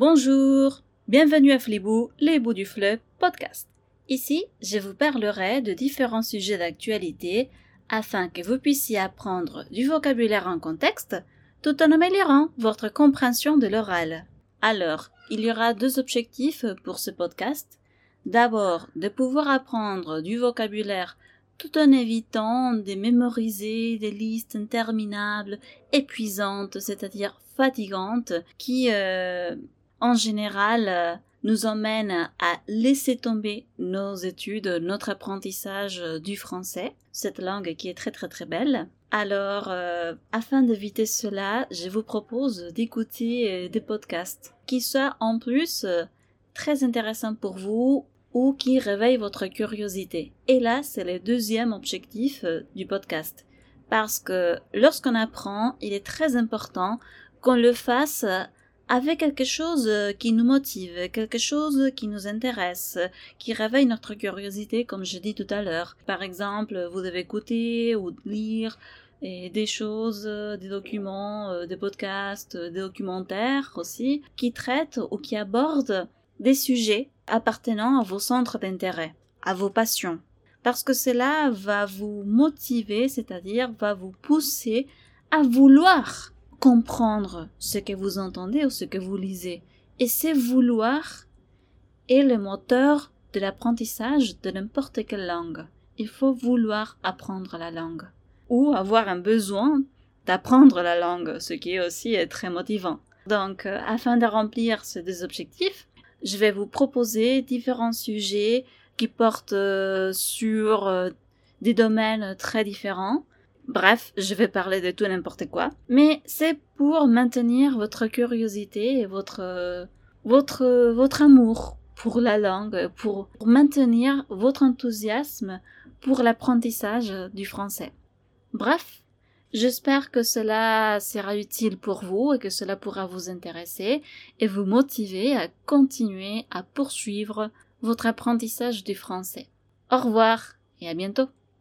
Bonjour, bienvenue à Flibou, les bouts du fleuve podcast. Ici, je vous parlerai de différents sujets d'actualité afin que vous puissiez apprendre du vocabulaire en contexte tout en améliorant votre compréhension de l'oral. Alors, il y aura deux objectifs pour ce podcast. D'abord, de pouvoir apprendre du vocabulaire tout en évitant de mémoriser des listes interminables, épuisantes, c'est-à-dire fatigantes, qui, euh, en général, euh, nous emmènent à laisser tomber nos études, notre apprentissage du français, cette langue qui est très très très belle. Alors, euh, afin d'éviter cela, je vous propose d'écouter des podcasts qui soient en plus très intéressants pour vous ou qui réveille votre curiosité. Et là, c'est le deuxième objectif euh, du podcast. Parce que lorsqu'on apprend, il est très important qu'on le fasse avec quelque chose euh, qui nous motive, quelque chose qui nous intéresse, qui réveille notre curiosité, comme je dis tout à l'heure. Par exemple, vous devez écouter ou lire des choses, des documents, euh, des podcasts, des documentaires aussi, qui traitent ou qui abordent des sujets appartenant à vos centres d'intérêt, à vos passions, parce que cela va vous motiver, c'est-à-dire va vous pousser à vouloir comprendre ce que vous entendez ou ce que vous lisez. Et ce vouloir est le moteur de l'apprentissage de n'importe quelle langue. Il faut vouloir apprendre la langue ou avoir un besoin d'apprendre la langue, ce qui est aussi très motivant. Donc, euh, afin de remplir ces deux objectifs, je vais vous proposer différents sujets qui portent euh, sur euh, des domaines très différents. Bref, je vais parler de tout n'importe quoi. Mais c'est pour maintenir votre curiosité et votre, votre, votre amour pour la langue, pour maintenir votre enthousiasme pour l'apprentissage du français. Bref, J'espère que cela sera utile pour vous et que cela pourra vous intéresser et vous motiver à continuer à poursuivre votre apprentissage du français. Au revoir et à bientôt.